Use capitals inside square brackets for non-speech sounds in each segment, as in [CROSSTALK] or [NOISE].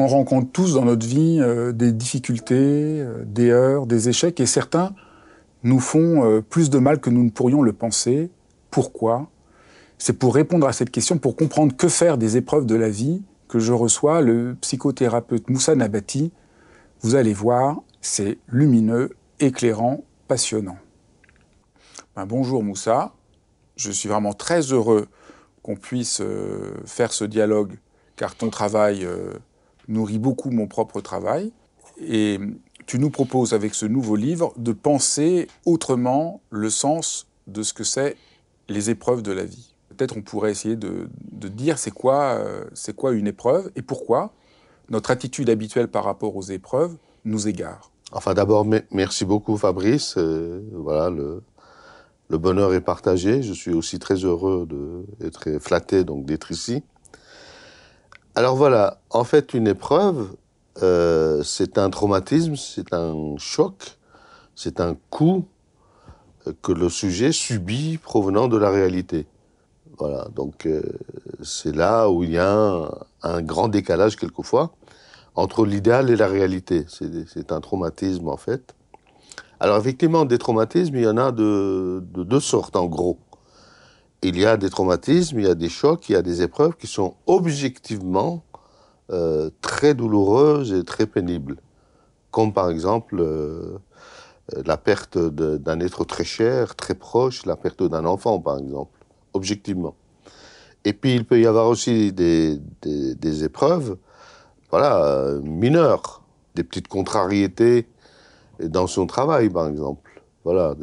On rencontre tous dans notre vie euh, des difficultés, euh, des heures, des échecs, et certains nous font euh, plus de mal que nous ne pourrions le penser. Pourquoi? C'est pour répondre à cette question, pour comprendre que faire des épreuves de la vie, que je reçois le psychothérapeute Moussa Nabati. Vous allez voir, c'est lumineux, éclairant, passionnant. Ben, bonjour Moussa, je suis vraiment très heureux qu'on puisse faire ce dialogue, car ton travail nourrit beaucoup mon propre travail. Et tu nous proposes avec ce nouveau livre de penser autrement le sens de ce que c'est les épreuves de la vie. Peut-être on pourrait essayer de, dire c'est quoi, euh, quoi une épreuve et pourquoi notre attitude habituelle par rapport aux épreuves nous égare. Enfin d'abord, merci beaucoup Fabrice. Euh, voilà, le, le bonheur est partagé. Je suis aussi très heureux d'être flatté donc d'être ici. Alors voilà, en fait, une épreuve, euh, c'est un traumatisme, c'est un choc, c'est un coup euh, que le sujet subit provenant de la réalité. Voilà, donc euh, c'est là où il y a un, grand décalage quelquefois entre l'idéal et la réalité. C'est un traumatisme en fait. Alors effectivement, des traumatismes, il y en a de deux sortes en gros il y a des traumatismes, il y a des chocs, il y a des épreuves qui sont objectivement euh, très douloureuses et très pénibles. Comme par exemple euh, la perte d'un être très cher, très proche, la perte d'un enfant par exemple, objectivement. Et puis il peut y avoir aussi des, épreuves voilà, mineures, des petites contrariétés dans son travail par exemple. Voilà,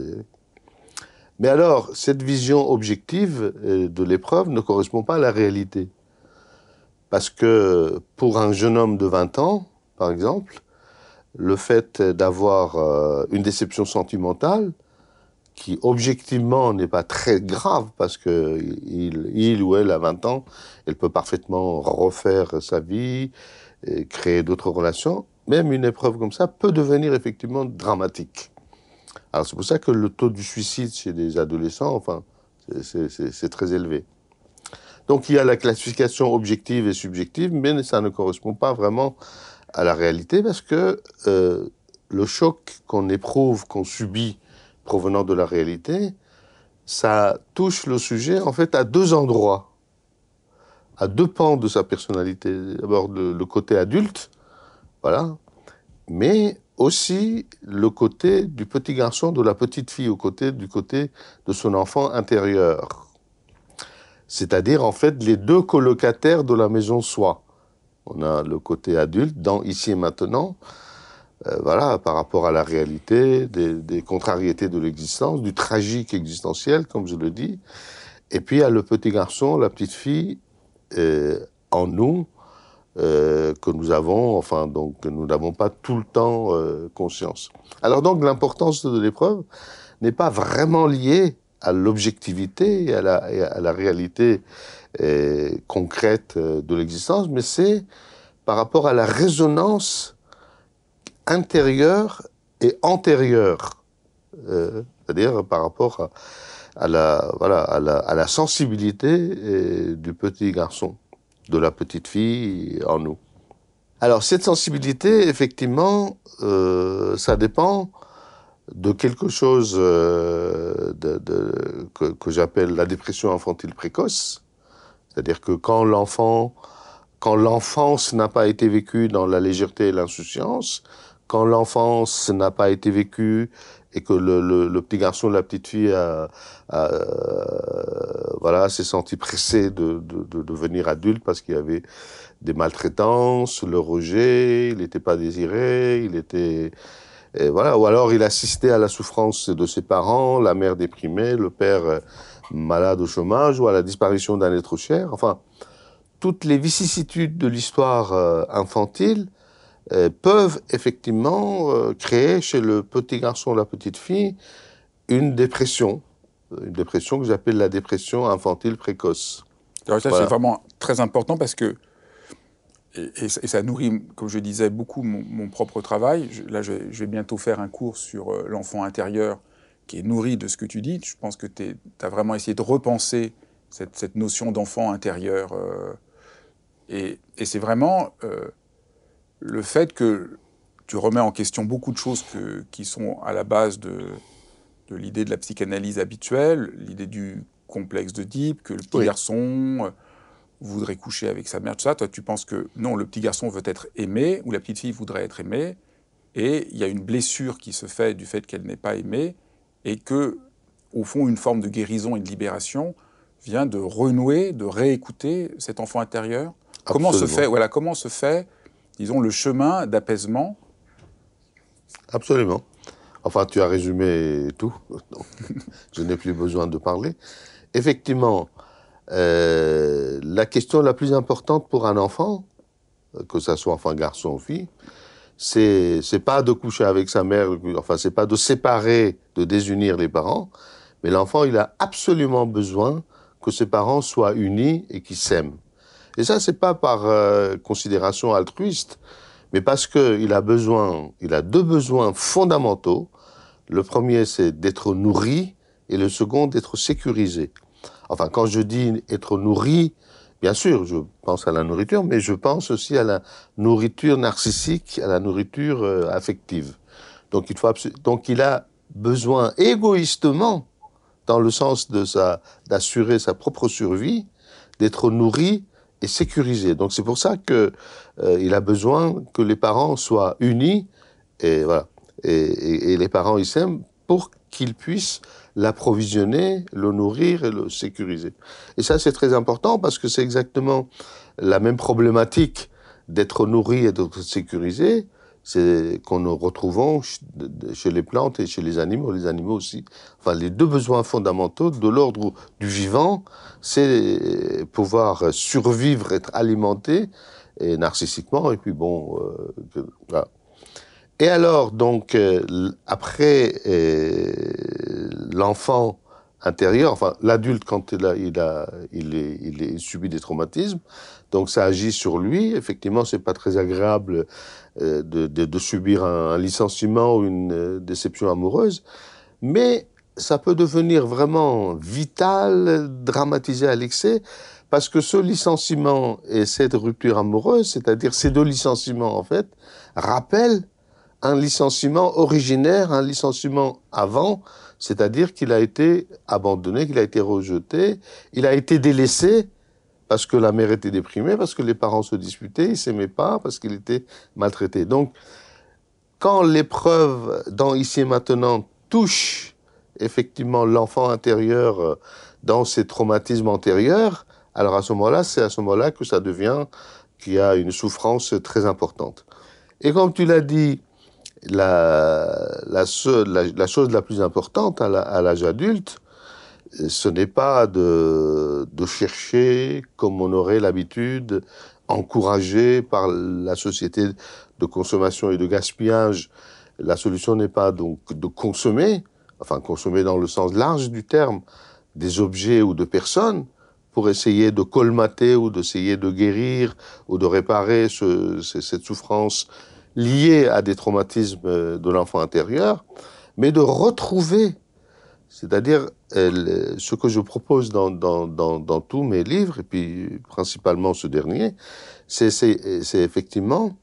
mais alors, cette vision objective euh, de l'épreuve ne correspond pas à la réalité. Parce que pour un jeune homme de 20 ans, par exemple, le fait d'avoir euh, une déception sentimentale, qui objectivement n'est pas très grave, parce que il, ou elle a 20 ans, elle peut parfaitement refaire sa vie, et créer d'autres relations, même une épreuve comme ça peut devenir effectivement dramatique. Alors c'est pour ça que le taux du suicide chez les adolescents, enfin, c'est très élevé. Donc il y a la classification objective et subjective, mais ça ne correspond pas vraiment à la réalité parce que euh, le choc qu'on éprouve, qu'on subit provenant de la réalité, ça touche le sujet en fait à deux endroits, à deux pans de sa personnalité. D'abord le côté adulte, voilà, mais aussi le côté du petit garçon, de la petite fille, au côté du côté de son enfant intérieur. C'est-à-dire, en fait, les deux colocataires de la maison soi. On a le côté adulte, dans ici et maintenant, euh, voilà, par rapport à la réalité, des, contrariétés de l'existence, du tragique existentiel, comme je le dis. Et puis, il y a le petit garçon, la petite fille, euh, en nous, euh, que nous avons, enfin, donc, que nous n'avons pas tout le temps euh, conscience. Alors donc, l'importance de l'épreuve n'est pas vraiment liée à l'objectivité et à la, réalité euh, concrète de l'existence, mais c'est par rapport à la résonance intérieure et antérieure, c'est-à-dire par rapport à, la, voilà, à la sensibilité du petit garçon de la petite fille en nous. Alors cette sensibilité, effectivement, euh, ça dépend de quelque chose euh, de, que, j'appelle la dépression infantile précoce, c'est-à-dire que quand l'enfant, quand l'enfance n'a pas été vécue dans la légèreté et l'insouciance, quand l'enfance n'a pas été vécue et que le, petit garçon, la petite fille a, voilà, s'est senti pressé de, devenir adulte parce qu'il y avait des maltraitances, le rejet, il n'était pas désiré, il était voilà, ou alors il assistait à la souffrance de ses parents, la mère déprimée, le père euh, malade au chômage, ou à la disparition d'un être cher. Enfin, toutes les vicissitudes de l'histoire euh, infantile euh, peuvent effectivement créer chez le petit garçon ou la petite fille une dépression, une dépression que j'appelle la dépression infantile précoce. Alors ça, c'est vraiment très important parce que et, ça nourrit, comme je disais, beaucoup mon, propre travail. là, je, vais bientôt faire un cours sur euh, l'enfant intérieur qui est nourri de ce que tu dis. Je pense que tu as vraiment essayé de repenser cette, notion d'enfant intérieur. Euh, et, c'est vraiment euh, le fait que tu remets en question beaucoup de choses qui sont à la base de, l'idée de la psychanalyse habituelle, l'idée du complexe de Deep, que le petit garçon voudrait coucher avec sa mère, tout ça. Toi, tu penses que non, le petit garçon veut être aimé, ou la petite fille voudrait être aimée, et il y a une blessure qui se fait du fait qu'elle n'est pas aimée, et que, au fond, une forme de guérison et de libération vient de renouer, de réécouter cet enfant intérieur. Comment se fait, voilà, comment se fait, disons, le chemin d'apaisement Absolument. Enfin, tu as résumé tout. [LAUGHS] je n'ai plus besoin de parler. Effectivement, euh, la question la plus importante pour un enfant, que ce soit enfant, garçon ou fille, c'est c'est pas de coucher avec sa mère, enfin c'est pas de séparer, de désunir les parents, mais l'enfant il a absolument besoin que ses parents soient unis et qu'ils s'aiment. Et ça c'est pas par euh, considération altruiste, mais parce que il a besoin, il a deux besoins fondamentaux. Le premier c'est d'être nourri et le second d'être sécurisé. Enfin, quand je dis être nourri, bien sûr, je pense à la nourriture, mais je pense aussi à la nourriture narcissique, à la nourriture euh, affective. Donc il, faut donc il a besoin égoïstement, dans le sens de sa d'assurer sa propre survie, d'être nourri et sécurisé. Donc c'est pour ça que euh, il a besoin que les parents soient unis et voilà et, et les parents s'aiment pour qu'ils puissent l'approvisionner, le nourrir et le sécuriser. Et ça, c'est très important parce que c'est exactement la même problématique d'être nourri et d'être sécurisé, c'est qu'on nous retrouvons chez les plantes et chez les animaux, les animaux aussi. Enfin, les deux besoins fondamentaux de l'ordre du vivant, c'est pouvoir survivre, être alimenté, et narcissiquement, et puis bon, euh, voilà. Et alors, donc, euh, après euh, l'enfant intérieur, enfin l'adulte quand il a, il a, il est, il est subit des traumatismes, donc ça agit sur lui. Effectivement, c'est pas très agréable de, de, subir un, un, licenciement ou une euh, déception amoureuse, mais ça peut devenir vraiment vital, dramatisé à l'excès, parce que ce licenciement et cette rupture amoureuse, c'est-à-dire ces deux licenciements en fait, rappellent un licenciement originaire, un licenciement avant, c'est-à-dire qu'il a été abandonné, qu'il a été rejeté, il a été délaissé parce que la mère était déprimée, parce que les parents se disputaient, il s'aimait pas, parce qu'il était maltraité. Donc, quand l'épreuve dans Ici et Maintenant touche effectivement l'enfant intérieur euh, dans ses traumatismes antérieurs, alors à ce moment-là, c'est à ce moment-là que ça devient qu'il y a une souffrance très importante. Et comme tu l'as dit, la, la, la, chose la plus importante à l'âge adulte, ce n'est pas de, chercher, comme on aurait l'habitude, encouragé par la société de consommation et de gaspillage. La solution n'est pas donc de consommer, enfin consommer dans le sens large du terme, des objets ou de personnes pour essayer de colmater ou d'essayer de guérir ou de réparer ce, cette souffrance liés à des traumatismes euh, de l'enfant intérieur, mais de retrouver, c'est-à-dire ce que je propose dans, tous mes livres, et puis principalement ce dernier, c'est effectivement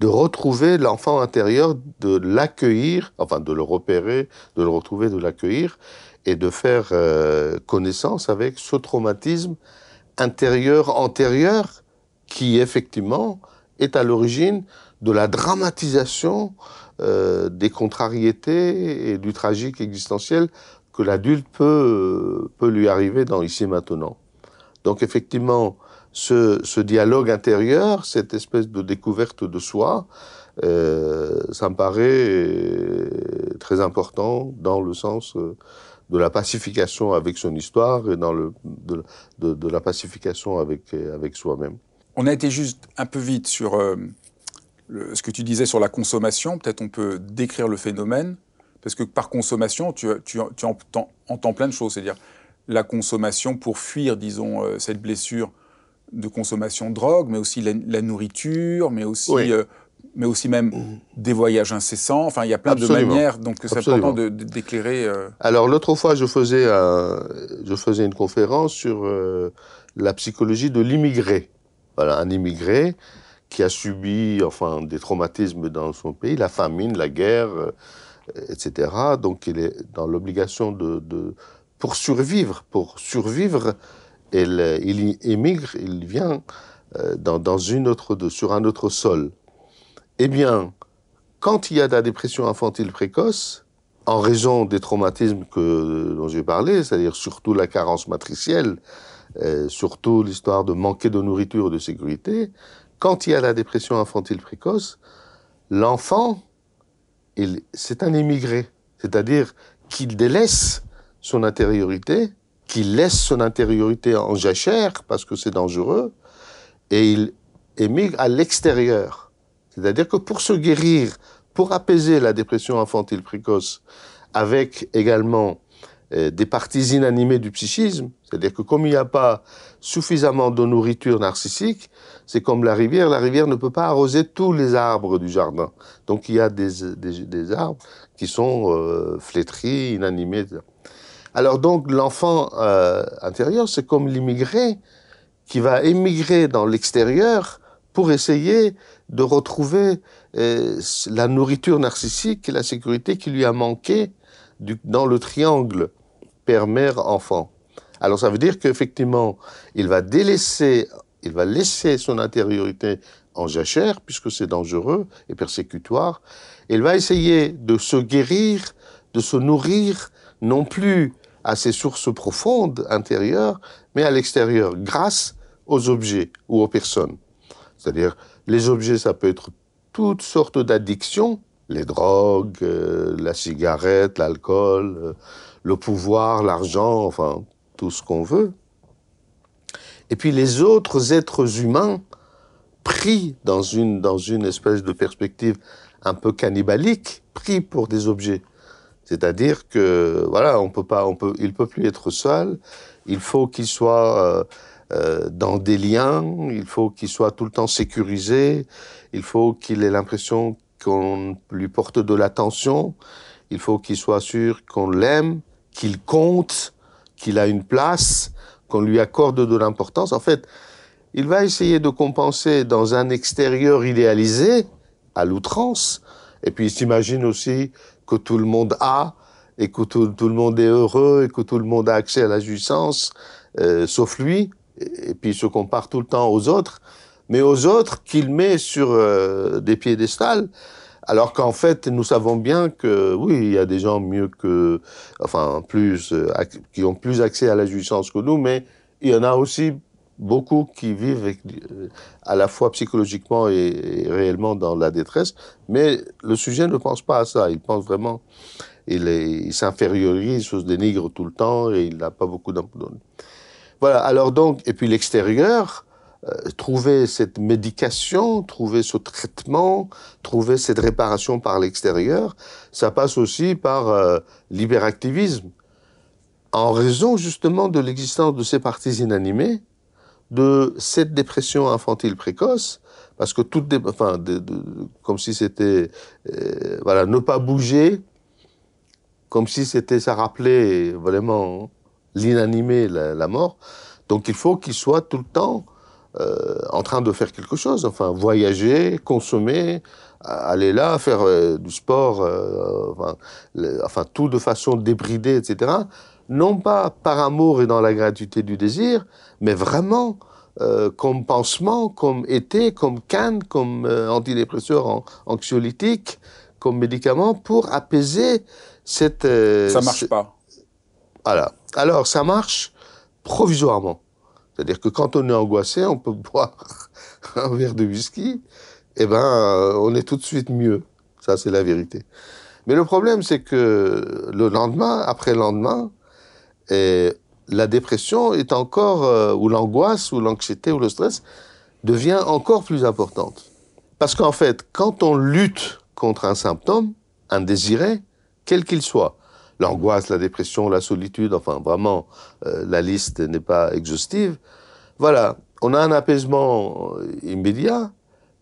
de retrouver l'enfant intérieur, de l'accueillir, enfin de le repérer, de le retrouver, de l'accueillir, et de faire euh, connaissance avec ce traumatisme intérieur, antérieur, qui effectivement est à l'origine de la dramatisation euh, des contrariétés et du tragique existentiel que l'adulte peut, peut lui arriver dans ici et maintenant. Donc effectivement, ce, dialogue intérieur, cette espèce de découverte de soi, euh, ça me paraît très important dans le sens euh, de la pacification avec son histoire et dans le, de, la pacification avec, avec soi-même. On a été juste un peu vite sur euh, ce que tu disais sur la consommation. Peut-être on peut décrire le phénomène, parce que par consommation, tu, tu, tu entends, entends, plein de choses. C'est-à-dire la consommation pour fuir, disons, euh, cette blessure de consommation de drogue, mais aussi la, la nourriture, mais aussi, oui. euh, mais aussi même mmh. des voyages incessants. Enfin, il y a plein Absolument. de manières, donc c'est important d'éclairer. Euh... Alors l'autre fois, je faisais, un, je faisais une conférence sur euh, la psychologie de l'immigré. Voilà, un immigré qui a subi enfin des traumatismes dans son pays, la famine, la guerre, euh, etc. Donc il est dans l'obligation de, pour survivre, pour survivre, il, émigre, il vient euh, dans, une autre, sur un autre sol. Eh bien, quand il y a de la dépression infantile précoce, en raison des traumatismes que, dont j'ai parlé, c'est-à-dire surtout la carence matricielle, euh, surtout l'histoire de manquer de nourriture et de sécurité, quand il y a la dépression infantile précoce, l'enfant, c'est un immigré, c'est-à-dire qu'il délaisse son intériorité, qu'il laisse son intériorité en jachère parce que c'est dangereux, et il émigre à l'extérieur. C'est-à-dire que pour se guérir, pour apaiser la dépression infantile précoce, avec également euh, des parties inanimées du psychisme, c'est-à-dire que comme il n'y a pas suffisamment de nourriture narcissique, c'est comme la rivière, la rivière ne peut pas arroser tous les arbres du jardin. Donc il y a des, arbres qui sont euh, flétris, inanimés. Alors donc l'enfant euh, intérieur, c'est comme l'immigré qui va émigrer dans l'extérieur pour essayer de retrouver euh, la nourriture narcissique et la sécurité qui lui a manqué dans le triangle père-mère-enfant. Alors ça veut dire qu'effectivement, il va délaisser, il va laisser son intériorité en jachère, puisque c'est dangereux et persécutoire. Il va essayer de se guérir, de se nourrir, non plus à ses sources profondes intérieures, mais à l'extérieur, grâce aux objets ou aux personnes. C'est-à-dire, les objets, ça peut être toutes sortes d'addictions, les drogues, euh, la cigarette, l'alcool, euh, le pouvoir, l'argent, enfin, tout ce qu'on veut. Et puis les autres êtres humains, pris dans une, dans une espèce de perspective un peu cannibalique, pris pour des objets. C'est-à-dire que voilà, on peut pas, on peut, il peut plus être seul. Il faut qu'il soit euh, euh, dans des liens. Il faut qu'il soit tout le temps sécurisé. Il faut qu'il ait l'impression qu'on lui porte de l'attention. Il faut qu'il soit sûr qu'on l'aime, qu'il compte, qu'il a une place, qu'on lui accorde de l'importance. En fait, il va essayer de compenser dans un extérieur idéalisé, à l'outrance, et puis il s'imagine aussi que tout le monde a, et que tout, le monde est heureux, et que tout le monde a accès à la jouissance, euh, sauf lui, et, puis il se compare tout le temps aux autres, mais aux autres qu'il met sur euh, des piédestals, alors qu'en fait, nous savons bien que oui, il y a des gens mieux que, enfin, plus, euh, qui ont plus accès à la jouissance que nous, mais il y en a aussi beaucoup qui vivent euh, à la fois psychologiquement et, réellement dans la détresse. Mais le sujet ne pense pas à ça. Il pense vraiment, il, il s'infériorise, il se dénigre tout le temps et il n'a pas beaucoup d'ampleur. Voilà. Alors donc, et puis l'extérieur, euh, trouver cette médication, trouver ce traitement, trouver cette réparation par l'extérieur, ça passe aussi par euh, l'hyperactivisme. En raison justement de l'existence de ces parties inanimées, de cette dépression infantile précoce, parce que toute, enfin, de, de, comme si c'était, euh, voilà, ne pas bouger, comme si c'était, ça rappelait vraiment l'inanimé, la, la, mort. Donc il faut qu'il soit tout le temps euh, en train de faire quelque chose, enfin voyager, consommer, aller là, faire euh, du sport, euh, enfin, le, enfin, tout de façon débridée, etc. Non pas par amour et dans la gratuité du désir, mais vraiment comme pansement, comme été, comme canne, comme antidépresseur anxiolytique, comme médicament pour apaiser cette... Ça marche pas. Voilà. Alors, ça marche provisoirement. C'est-à-dire que quand on est angoissé, on peut [LAUGHS] boire un verre de whisky, eh ben, on est tout de suite mieux. Ça, c'est la vérité. Mais le problème, c'est que le lendemain, après le lendemain, et la dépression est encore, euh, ou l'angoisse, ou l'anxiété, ou le stress, devient encore plus importante. Parce qu'en fait, quand on lutte contre un symptôme, un désiré, quel qu'il soit, l'angoisse, la dépression, la solitude, enfin vraiment, euh, la liste n'est pas exhaustive, voilà, on a un apaisement euh, immédiat,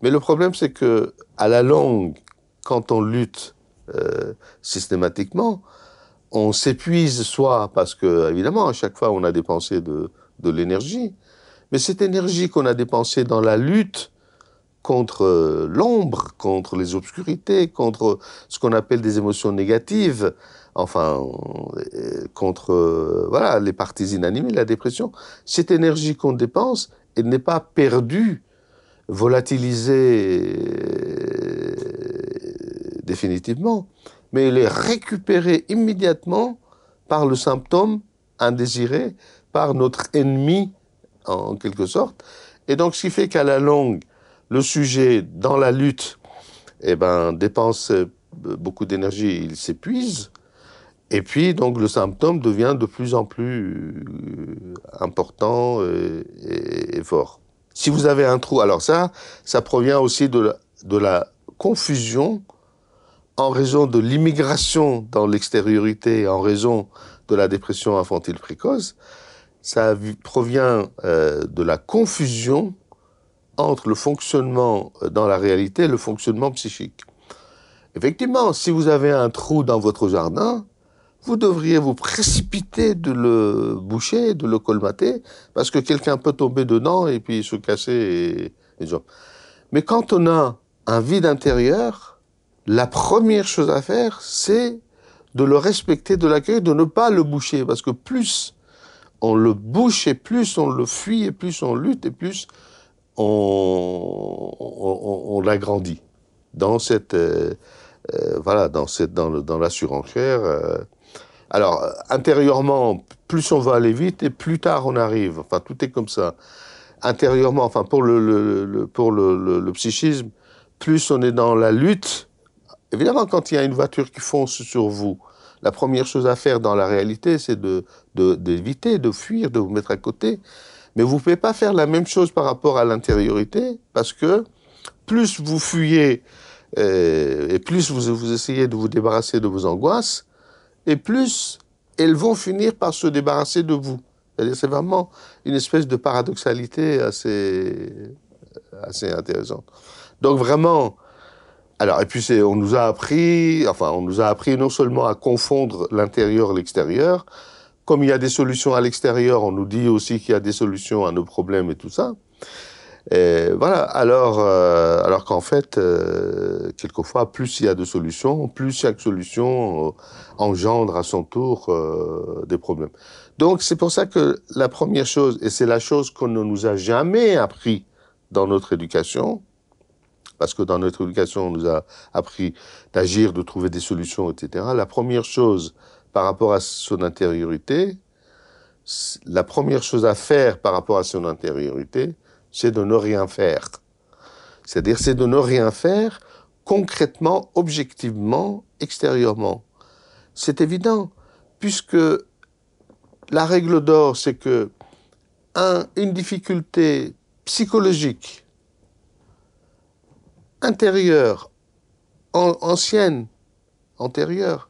mais le problème c'est que à la longue, quand on lutte systématiquement, on s'épuise soit parce que, évidemment, à chaque fois, on a dépensé de, l'énergie, mais cette énergie qu'on a dépensée dans la lutte contre euh, l'ombre, contre les obscurités, contre ce qu'on appelle des émotions négatives, enfin, euh, contre euh, voilà les parties inanimées, la dépression, cette énergie qu'on dépense, elle n'est pas perdue, volatilisée définitivement, mais elle est récupérée immédiatement par le symptôme indésiré, par notre ennemi, en quelque sorte. Et donc, ce qui fait qu'à la longue, le sujet, dans la lutte, eh ben, dépense euh, beaucoup d'énergie, il s'épuise. Et puis, donc, le symptôme devient de plus en plus euh, important et, fort. Si vous avez un trou, alors ça, ça provient aussi de la confusion en raison de l'immigration dans l'extériorité, en raison de la dépression infantile précoce, ça provient euh, de la confusion entre le fonctionnement euh, dans la réalité et le fonctionnement psychique. Effectivement, si vous avez un trou dans votre jardin, vous devriez vous précipiter de le boucher, de le colmater, parce que quelqu'un peut tomber dedans et puis se casser. Et, et... Mais quand on a un vide intérieur, la première chose à faire, c'est de le respecter, de l'accueillir, de ne pas le boucher. Parce que plus on le bouche et plus on le fuit et plus on lutte et plus on, l'agrandit dans cette euh, euh, voilà dans cette dans, dans la surenchère. Euh. Alors intérieurement, plus on va aller vite et plus tard on arrive. Enfin tout est comme ça. Intérieurement, enfin pour le pour le psychisme, plus on est dans la lutte Évidemment, quand il y a une voiture qui fonce sur vous, la première chose à faire dans la réalité, c'est de, d'éviter, de, fuir, de vous mettre à côté. Mais vous ne pouvez pas faire la même chose par rapport à l'intériorité, parce que plus vous fuyez euh, et plus vous, vous essayez de vous débarrasser de vos angoisses, et plus elles vont finir par se débarrasser de vous. C'est vraiment une espèce de paradoxalité assez, intéressante. Donc vraiment, alors, et puis on nous a appris, enfin, on nous a appris non seulement à confondre l'intérieur et l'extérieur, comme il y a des solutions à l'extérieur, on nous dit aussi qu'il y a des solutions à nos problèmes et tout ça. Et voilà. Alors, euh, alors qu'en fait, euh, quelquefois, plus il y a de solutions, plus chaque solution euh, engendre à son tour des problèmes. Donc, c'est pour ça que la première chose, et c'est la chose qu'on ne nous a jamais appris dans notre éducation, parce que dans notre éducation, on nous a appris d'agir, de trouver des solutions, etc. La première chose par rapport à son intériorité, la première chose à faire par rapport à son intériorité, c'est de ne rien faire. C'est-à-dire, c'est de ne rien faire concrètement, objectivement, extérieurement. C'est évident, puisque la règle d'or, c'est que un, une difficulté psychologique intérieure, ancienne, antérieure,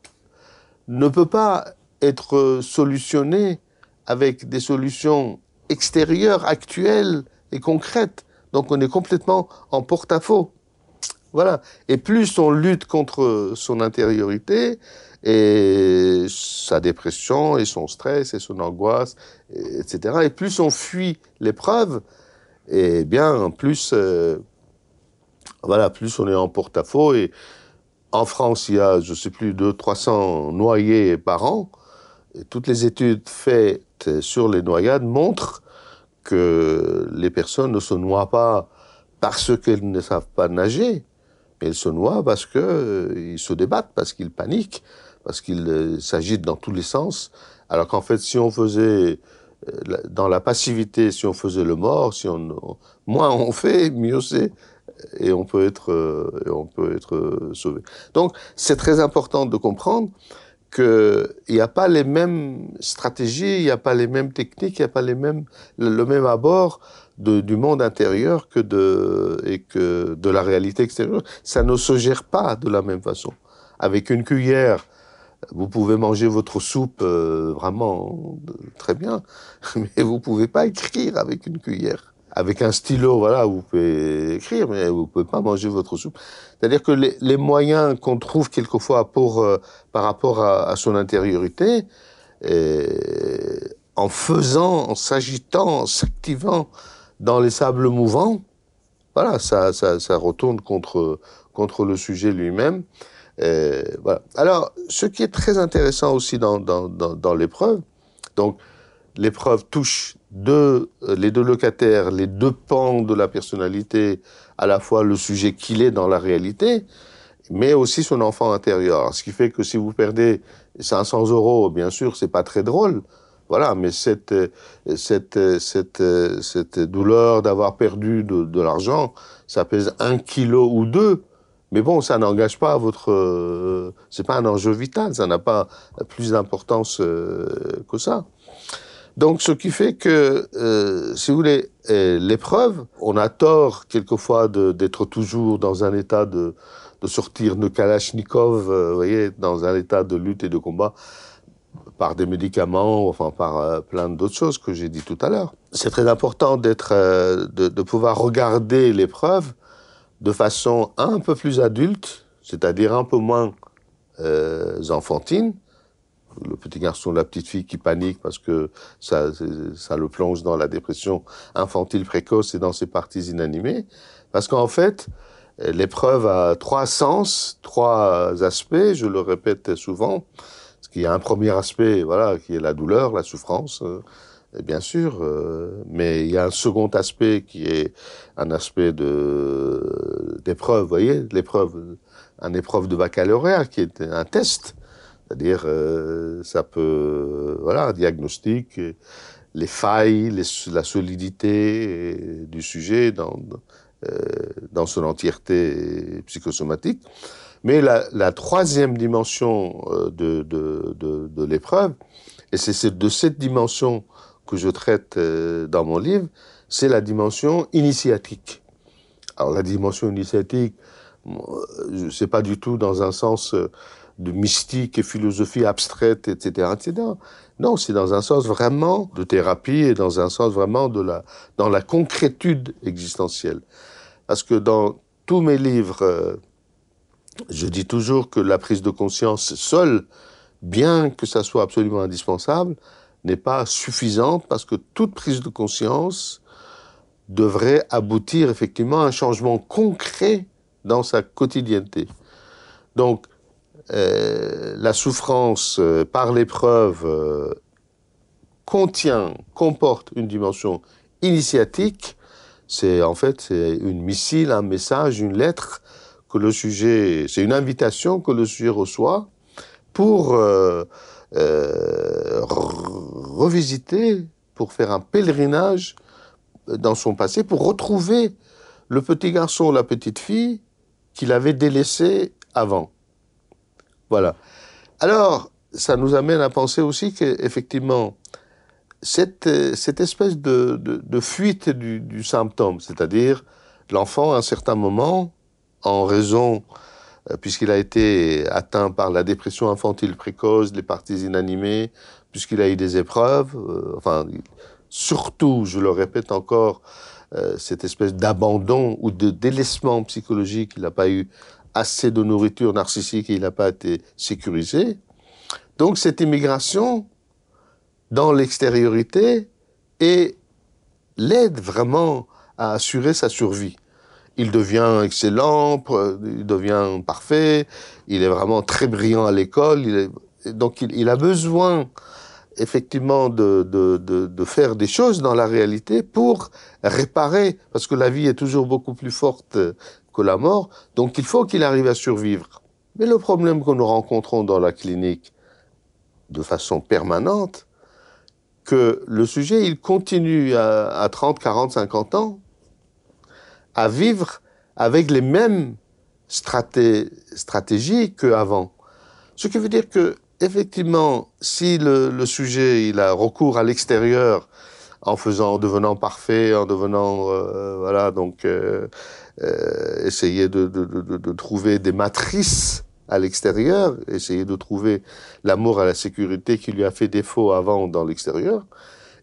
ne peut pas être solutionnée avec des solutions extérieures, actuelles et concrètes. Donc on est complètement en porte-à-faux. Voilà. Et plus on lutte contre son intériorité et sa dépression et son stress et son angoisse, etc. Et plus on fuit l'épreuve, et bien plus euh, voilà, plus on est en porte-à-faux. Et en France, il y a, je sais plus, 200, 300 noyés par an. Et toutes les études faites sur les noyades montrent que les personnes ne se noient pas parce qu'elles ne savent pas nager, mais elles se noient parce qu'ils euh, se débattent, parce qu'ils paniquent, parce qu'ils euh, s'agitent dans tous les sens. Alors qu'en fait, si on faisait euh, dans la passivité, si on faisait le mort, si on, moins on fait, mieux c'est, et on peut être, et on peut être sauvé. Donc, c'est très important de comprendre qu'il n'y a pas les mêmes stratégies, il n'y a pas les mêmes techniques, il n'y a pas les mêmes, le, même abord de, du monde intérieur que de, et que de la réalité extérieure. Ça ne se gère pas de la même façon. Avec une cuillère, vous pouvez manger votre soupe euh, vraiment très bien, [LAUGHS] mais vous pouvez pas écrire avec une cuillère avec un stylo, voilà, vous pouvez écrire, mais vous pouvez pas manger votre soupe. C'est-à-dire que les, moyens qu'on trouve quelquefois euh, par rapport à, son intériorité, en faisant, en s'agitant, en s'activant dans les sables mouvants, voilà, ça, ça, ça retourne contre, contre le sujet lui-même. Voilà. Alors, ce qui est très intéressant aussi dans, dans, dans, dans l'épreuve, donc l'épreuve touche deux, euh, les deux locataires, les deux pans de la personnalité, à la fois le sujet qu'il est dans la réalité, mais aussi son enfant intérieur. Ce qui fait que si vous perdez 500 euros, bien sûr, c'est pas très drôle. Voilà, mais cette, cette, cette, cette douleur d'avoir perdu de, de l'argent, ça pèse un kilo ou deux. Mais bon, ça n'engage pas votre. Euh, c'est pas un enjeu vital, ça n'a pas plus d'importance euh, que ça. Donc, ce qui fait que, euh, si vous voulez, euh, l'épreuve, on a tort quelquefois d'être toujours dans un état de, sortir de Kalachnikov, euh, vous voyez, dans un état de lutte et de combat par des médicaments, enfin par euh, plein d'autres choses que j'ai dit tout à l'heure. C'est très important d'être, euh, de, de, pouvoir regarder l'épreuve de façon un peu plus adulte, c'est-à-dire un peu moins enfantine, le petit garçon, la petite fille qui panique parce que ça, ça le plonge dans la dépression infantile précoce et dans ses parties inanimées. Parce qu'en fait, l'épreuve a trois sens, trois aspects, je le répète souvent. Parce qu'il y a un premier aspect, voilà, qui est la douleur, la souffrance, euh, bien sûr, euh, mais il y a un second aspect qui est un aspect de d'épreuve, voyez, l'épreuve, un épreuve de baccalauréat qui est un test c'est-à-dire, euh, ça peut, euh, voilà, un diagnostic, les failles, les, la solidité du sujet dans, euh, dans son entièreté psychosomatique. Mais la, troisième dimension euh, de, de, l'épreuve, et c'est de cette dimension que je traite euh, dans mon livre, c'est la dimension initiatique. Alors la dimension initiatique, c'est pas du tout dans un sens de mystique et philosophie abstraite, etc., etc. Non, c'est dans un sens vraiment de thérapie et dans un sens vraiment de la, dans la concrétude existentielle. Parce que dans tous mes livres, euh, je dis toujours que la prise de conscience seule, bien que ça soit absolument indispensable, n'est pas suffisante parce que toute prise de conscience devrait aboutir effectivement à un changement concret dans sa quotidienneté. Donc, euh, la souffrance euh, par l'épreuve euh, contient, comporte une dimension initiatique, c'est en fait une missile, un message, une lettre que le sujet, c'est une invitation que le sujet reçoit pour revisiter, pour faire un pèlerinage dans son passé, pour retrouver le petit garçon, la petite fille qu'il avait délaissé avant. Voilà. Alors, ça nous amène à penser aussi qu'effectivement, cette, cette espèce de, fuite du, symptôme, c'est-à-dire l'enfant, à un certain moment, en raison, euh, puisqu'il a été atteint par la dépression infantile précoce, les parties inanimées, puisqu'il a eu des épreuves, euh, enfin, surtout, je le répète encore, euh, cette espèce d'abandon ou de délaissement psychologique, il n'a pas eu assez de nourriture narcissique et il n'a pas été sécurisé. Donc cette immigration dans l'extériorité et l'aide vraiment à assurer sa survie. Il devient excellent, il devient parfait, il est vraiment très brillant à l'école, donc il, a besoin, effectivement de, faire des choses dans la réalité pour réparer, parce que la vie est toujours beaucoup plus forte que la mort, donc il faut qu'il arrive à survivre. Mais le problème que nous rencontrons dans la clinique de façon permanente, que le sujet, il continue à, à 30, 40, 50 ans à vivre avec les mêmes straté stratégies qu'avant. Ce qui veut dire que effectivement, si le, le sujet il a recours à l'extérieur en faisant, en devenant parfait, en devenant, euh, voilà, donc euh, euh, essayer de, de, de, de, trouver des matrices à l'extérieur, essayer de trouver l'amour à la sécurité qui lui a fait défaut avant dans l'extérieur,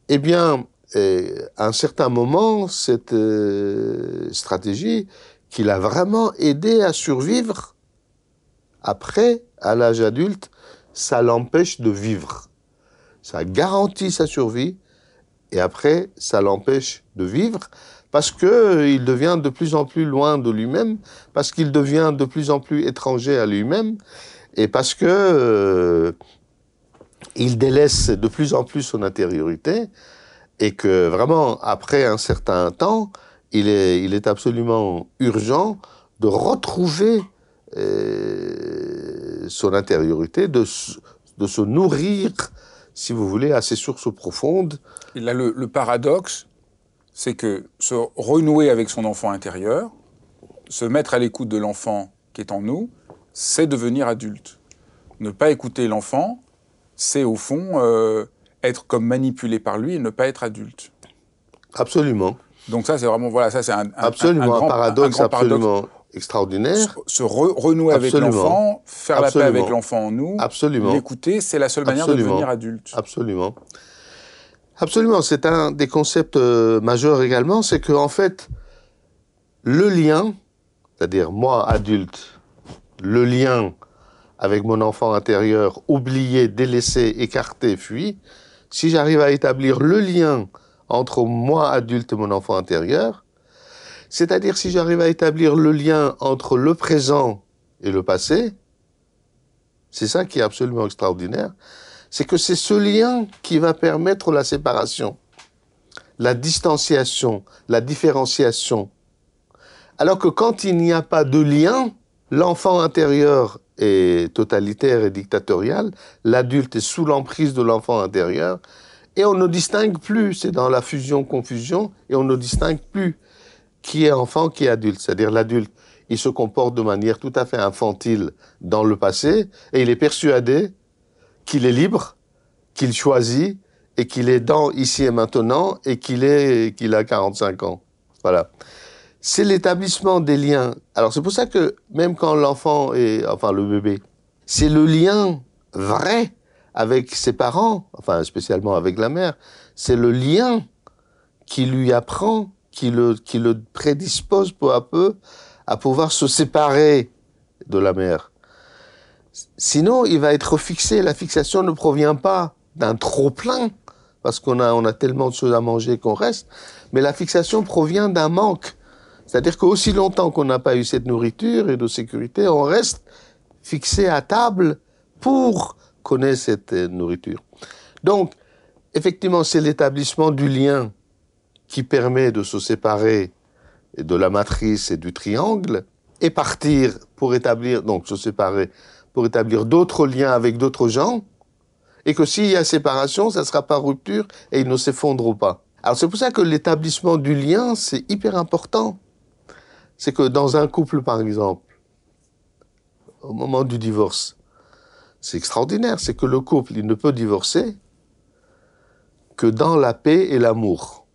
eh bien, à un certain moment, cette euh, stratégie qui l'a vraiment aidé à survivre après, à l'âge adulte, ça l'empêche de vivre. Ça garantit sa survie et après, ça l'empêche de vivre parce que euh, il devient de plus en plus loin de lui-même, parce qu'il devient de plus en plus étranger à lui-même et parce que euh, il délaisse de plus en plus son intériorité et que vraiment après un certain temps, il est, absolument urgent de retrouver euh, son intériorité, de se nourrir, si vous voulez, à ses sources profondes. Et là, le, le paradoxe, c'est que se renouer avec son enfant intérieur, se mettre à l'écoute de l'enfant qui est en nous, c'est devenir adulte. Ne pas écouter l'enfant, c'est au fond euh, être comme manipulé par lui et ne pas être adulte. Absolument. Donc ça, c'est vraiment voilà, ça c'est un, un, absolument un, un, grand, paradoxe grand absolument paradoxe. extraordinaire. Se, se re, renouer Absolument. avec l'enfant, faire Absolument. la paix avec l'enfant en nous, Absolument. l'écouter, c'est la seule manière de devenir adulte. Absolument. Absolument, c'est un des concepts euh, majeurs également, c'est que en fait, le lien, c'est-à-dire moi adulte, le lien avec mon enfant intérieur, oublié, délaissé, écarté, fui, si j'arrive à établir le lien entre moi adulte et mon enfant intérieur, c'est-à-dire si j'arrive à établir le lien entre le présent et le passé, c'est ça qui est absolument extraordinaire, c'est que c'est ce lien qui va permettre la séparation, la distanciation, la différenciation. Alors que quand il n'y a pas de lien, l'enfant intérieur est totalitaire et dictatorial, l'adulte est sous l'emprise de l'enfant intérieur, et on ne distingue plus, c'est dans la fusion-confusion, et on ne distingue plus qui est enfant, qui est adulte. C'est-à-dire l'adulte, il se comporte de manière tout à fait infantile dans le passé, et il est persuadé qu'il est libre, qu'il choisit, et qu'il est dans ici et maintenant, et qu'il est, qu'il a 45 ans. Voilà. C'est l'établissement des liens. Alors c'est pour ça que même quand l'enfant est, enfin le bébé, c'est le lien vrai avec ses parents, enfin spécialement avec la mère, c'est le lien qui lui apprend, qui le, qui le prédispose peu à peu à pouvoir se séparer de la mère. Sinon, il va être fixé. La fixation ne provient pas d'un trop plein, parce qu'on a, tellement de choses à manger qu'on reste, mais la fixation provient d'un manque. C'est-à-dire qu'aussi longtemps qu'on n'a pas eu cette nourriture et de sécurité, on reste fixé à table pour connaître cette nourriture. Donc, effectivement, c'est l'établissement du lien qui permet de se séparer de la matrice et du triangle et partir pour établir, donc se séparer, pour établir d'autres liens avec d'autres gens, et que s'il y a séparation, ça ne sera pas rupture et ils ne s'effondrent pas. Alors c'est pour ça que l'établissement du lien, c'est hyper important. C'est que dans un couple, par exemple, au moment du divorce, c'est extraordinaire, c'est que le couple, il ne peut divorcer que dans la paix et l'amour.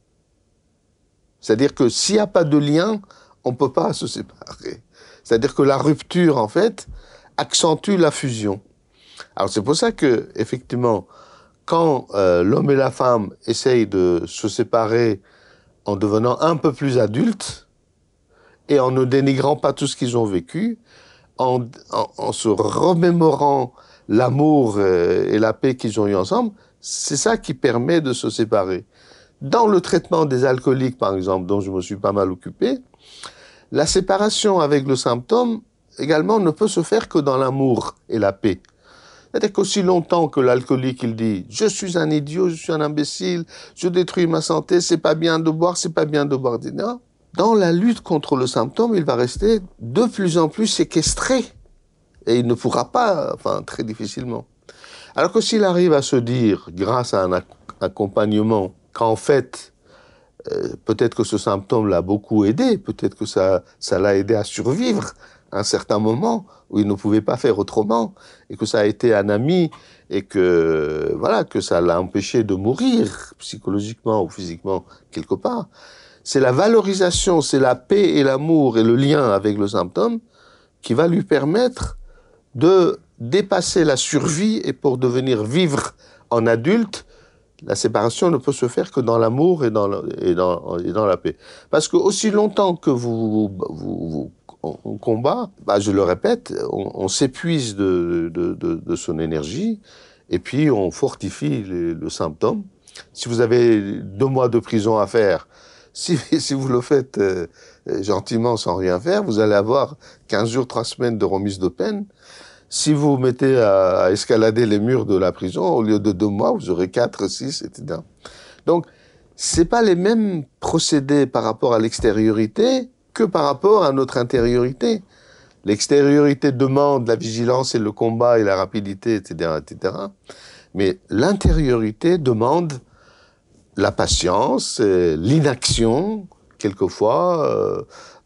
C'est-à-dire que s'il n'y a pas de lien, on ne peut pas se séparer. C'est-à-dire que la rupture, en fait, accentue la fusion. Alors c'est pour ça que, effectivement, quand euh, l'homme et la femme essayent de se séparer en devenant un peu plus adultes et en ne dénigrant pas tout ce qu'ils ont vécu, en, en, en se remémorant l'amour euh, et la paix qu'ils ont eu ensemble, c'est ça qui permet de se séparer. Dans le traitement des alcooliques, par exemple, dont je me suis pas mal occupé, la séparation avec le symptôme également ne peut se faire que dans l'amour et la paix. C'est-à-dire qu'aussi longtemps que l'alcoolique, il dit, je suis un idiot, je suis un imbécile, je détruis ma santé, c'est pas bien de boire, c'est pas bien de boire, etc. Dans la lutte contre le symptôme, il va rester de plus en plus séquestré. Et il ne pourra pas, enfin, très difficilement. Alors que s'il arrive à se dire, grâce à un accompagnement, qu'en fait, euh, peut-être que ce symptôme l'a beaucoup aidé, peut-être que ça, l'a aidé à survivre un certain moment, où il ne pouvait pas faire autrement, et que ça a été un ami, et que voilà que ça l'a empêché de mourir psychologiquement ou physiquement quelque part. C'est la valorisation, c'est la paix et l'amour et le lien avec le symptôme qui va lui permettre de dépasser la survie et pour devenir vivre en adulte, la séparation ne peut se faire que dans l'amour et dans, et, dans, et dans la paix. Parce que aussi longtemps que vous, vous, vous on, combat, bah, je le répète, on, s'épuise de, son énergie et puis on fortifie le symptôme. Si vous avez deux mois de prison à faire, [LAUGHS] si, vous le faites euh, gentiment sans rien faire, vous allez avoir 15 jours, 3 semaines de remise de peine. Si vous mettez à, escalader les murs de la prison, au lieu de deux mois, vous aurez 4, 6, etc. Donc, c'est pas les mêmes procédés par rapport à l'extériorité que par rapport à notre intériorité. L'extériorité demande la vigilance et le combat et la rapidité, etc., etc. Mais l'intériorité demande la patience, l'inaction, quelquefois, euh,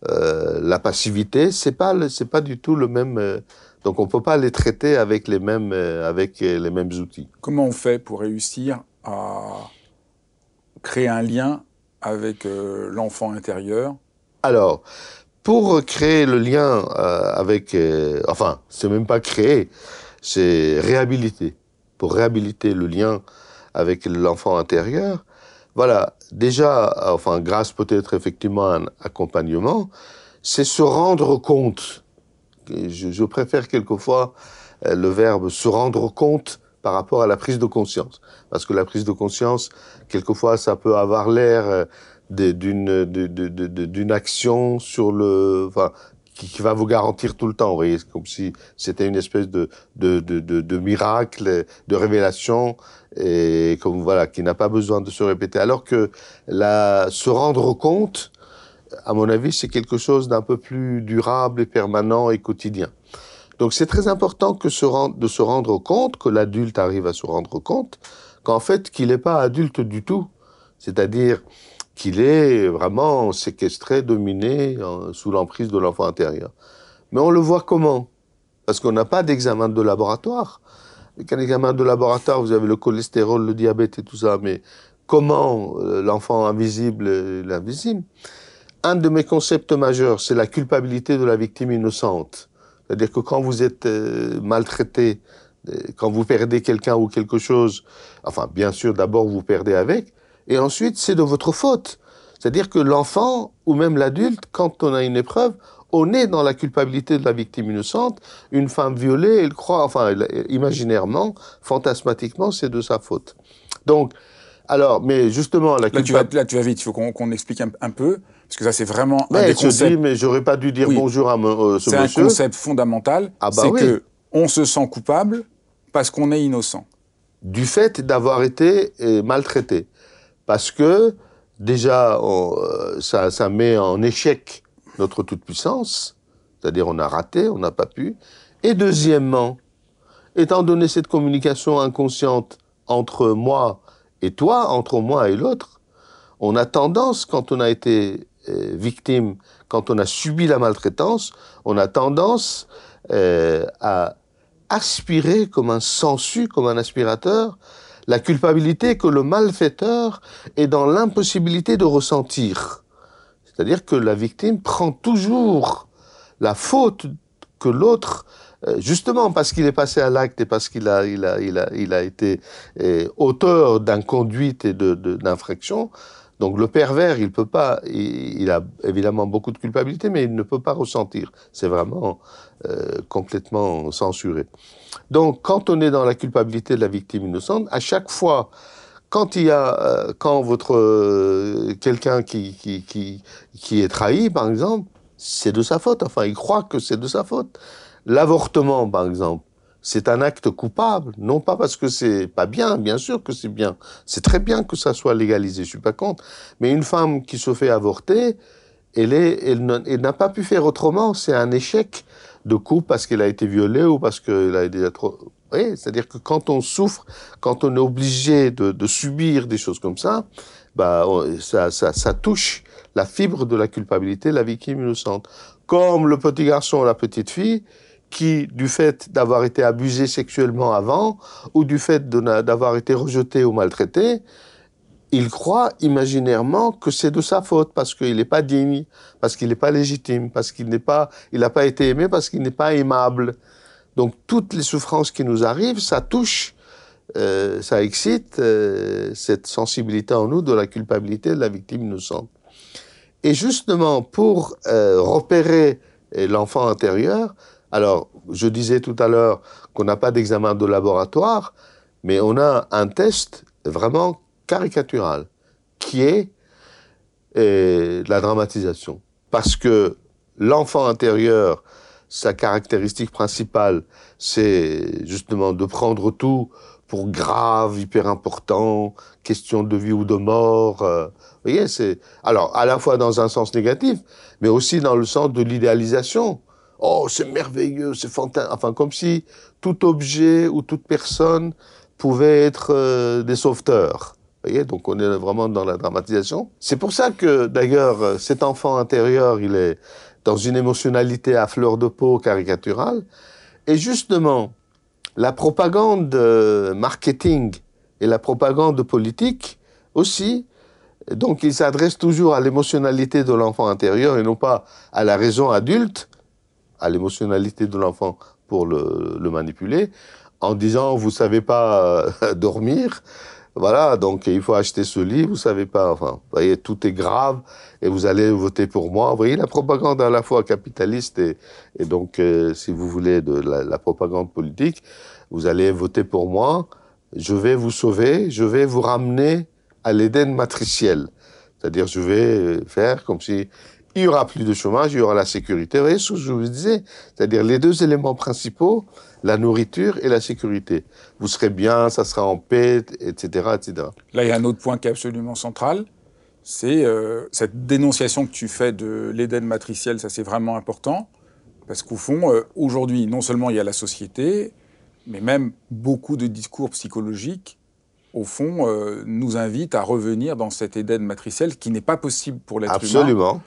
euh, la passivité. C'est pas, pas du tout le même. Euh, donc on peut pas les traiter avec les mêmes, avec les mêmes outils. Comment on fait pour réussir à créer un lien avec l'enfant intérieur alors, pour créer le lien euh, avec, euh, enfin, c'est même pas créer, c'est réhabiliter. Pour réhabiliter le lien avec l'enfant intérieur, voilà, déjà, enfin, grâce peut-être effectivement à un accompagnement, c'est se rendre compte. Je, je préfère quelquefois euh, le verbe se rendre compte par rapport à la prise de conscience. Parce que la prise de conscience, quelquefois, ça peut avoir l'air d'une action sur le enfin qui, qui, va vous garantir tout le temps. Vous voyez, comme si c'était une espèce de, de, de, de, miracle, de révélation, et comme voilà, qui n'a pas besoin de se répéter. Alors que la, se rendre compte, à mon avis, c'est quelque chose d'un peu plus durable et permanent et quotidien. Donc c'est très important que se rendre, de se rendre compte, que l'adulte arrive à se rendre compte, qu'en fait, qu'il n'est pas adulte du tout. C'est-à-dire, qu'il est vraiment séquestré, dominé, sous l'emprise de l'enfant intérieur. Mais on le voit comment? Parce qu'on n'a pas d'examen de laboratoire. Avec un examen de laboratoire, vous avez le cholestérol, le diabète et tout ça, mais comment euh, l'enfant invisible l'invisible Un de mes concepts majeurs, c'est la culpabilité de la victime innocente. C'est-à-dire que quand vous êtes euh, maltraité, euh, quand vous perdez quelqu'un ou quelque chose, enfin, bien sûr, d'abord vous perdez avec, et ensuite c'est de votre faute. C'est-à-dire que l'enfant ou même l'adulte, quand on a une épreuve, on est dans la culpabilité de la victime innocente. Une femme violée, elle croit, enfin, imaginairement, fantasmatiquement, c'est de sa faute. Donc, alors, mais justement, la là, tu vas, là, tu vas vite. Il faut qu'on explique un, peu, parce que ça, c'est vraiment un des concepts. Dit, mais j'aurais pas dû dire bonjour à euh, ce monsieur. C'est un concept fondamental. Ah bah c'est que on se sent coupable parce qu'on est innocent. Du fait d'avoir été euh, maltraité parce que déjà, euh, ça, met en échec notre toute-puissance, c'est-à-dire on a raté, on n'a pas pu. Et deuxièmement, étant donné cette communication inconsciente entre moi et toi, entre moi et l'autre, on a tendance, quand on a été euh, victime, quand on a subi la maltraitance, on a tendance euh, à aspirer comme un sensu, comme un aspirateur, la culpabilité que le malfaiteur est dans l'impossibilité de ressentir. C'est-à-dire que la victime prend toujours la faute que l'autre, euh, justement parce qu'il est passé à l'acte et parce qu'il a, il a, il a, il a été euh, auteur d'inconduite et d'infraction, de, donc le pervers, il peut pas, il, a évidemment beaucoup de culpabilité, mais il ne peut pas ressentir. C'est vraiment euh, complètement censuré. Donc quand on est dans la culpabilité de la victime innocente, à chaque fois, quand il y a, euh, quand votre euh, quelqu'un qui, qui, qui est trahi, par exemple, c'est de sa faute. Enfin, il croit que c'est de sa faute. L'avortement, par exemple, c'est un acte coupable, non pas parce que c'est pas bien, bien sûr que c'est bien, c'est très bien que ça soit légalisé, je suis pas contre, mais une femme qui se fait avorter, elle est, elle n'a pas pu faire autrement, c'est un échec de couple parce qu'elle a été violée ou parce qu'elle a été trop, oui, c'est-à-dire que quand on souffre, quand on est obligé de, subir des choses comme ça, bah, ça, ça, ça touche la fibre de la culpabilité, la victime innocente. Comme le petit garçon ou la petite fille, qui, du fait d'avoir été abusé sexuellement avant, ou du fait d'avoir été rejeté ou maltraité, il croit imaginairement que c'est de sa faute parce qu'il n'est pas digne, parce qu'il n'est pas légitime, parce qu'il n'est pas, il n'a pas été aimé, parce qu'il n'est pas aimable. Donc toutes les souffrances qui nous arrivent, ça touche, euh, ça excite euh, cette sensibilité en nous de la culpabilité de la victime innocente. Et justement pour euh, repérer l'enfant intérieur, alors, je disais tout à l'heure qu'on n'a pas d'examen de laboratoire, mais on a un test vraiment caricatural, qui est euh, la dramatisation. Parce que l'enfant intérieur, sa caractéristique principale, c'est justement de prendre tout pour grave, hyper important, question de vie ou de mort. Euh, vous voyez, c'est alors à la fois dans un sens négatif, mais aussi dans le sens de l'idéalisation. Oh, c'est merveilleux, c'est fantastique. Enfin, comme si tout objet ou toute personne pouvait être euh, des sauveteurs. Voyez, donc on est vraiment dans la dramatisation. C'est pour ça que, d'ailleurs, euh, cet enfant intérieur, il est dans une émotionnalité à fleur de peau caricaturale. Et justement, la propagande euh, marketing et la propagande politique aussi, donc il s'adresse toujours à l'émotionnalité de l'enfant intérieur et non pas à la raison adulte, à l'émotionnalité de l'enfant pour le, le, manipuler, en disant vous savez pas euh, [LAUGHS] dormir, voilà, donc il faut acheter ce livre, vous savez pas, enfin, vous voyez, tout est grave et vous allez voter pour moi. Vous voyez, la propagande à la fois capitaliste et, et donc, euh, si vous voulez, de la, propagande politique, vous allez voter pour moi, je vais vous sauver, je vais vous ramener à l'Éden matriciel. C'est-à-dire, je vais faire comme si il y aura plus de chômage, il y aura la sécurité. Vous voyez ce que je vous disais? C'est-à-dire les deux éléments principaux, la nourriture et la sécurité. Vous serez bien, ça sera en paix, etc., etc. Là, il y a un autre point qui est absolument central, c'est euh, cette dénonciation que tu fais de l'Éden matriciel, ça c'est vraiment important, parce qu'au fond, euh, aujourd'hui, non seulement il y a la société, mais même beaucoup de discours psychologiques au fond, euh, nous invitent à revenir dans cet Éden matriciel qui n'est pas possible pour l'être humain. Absolument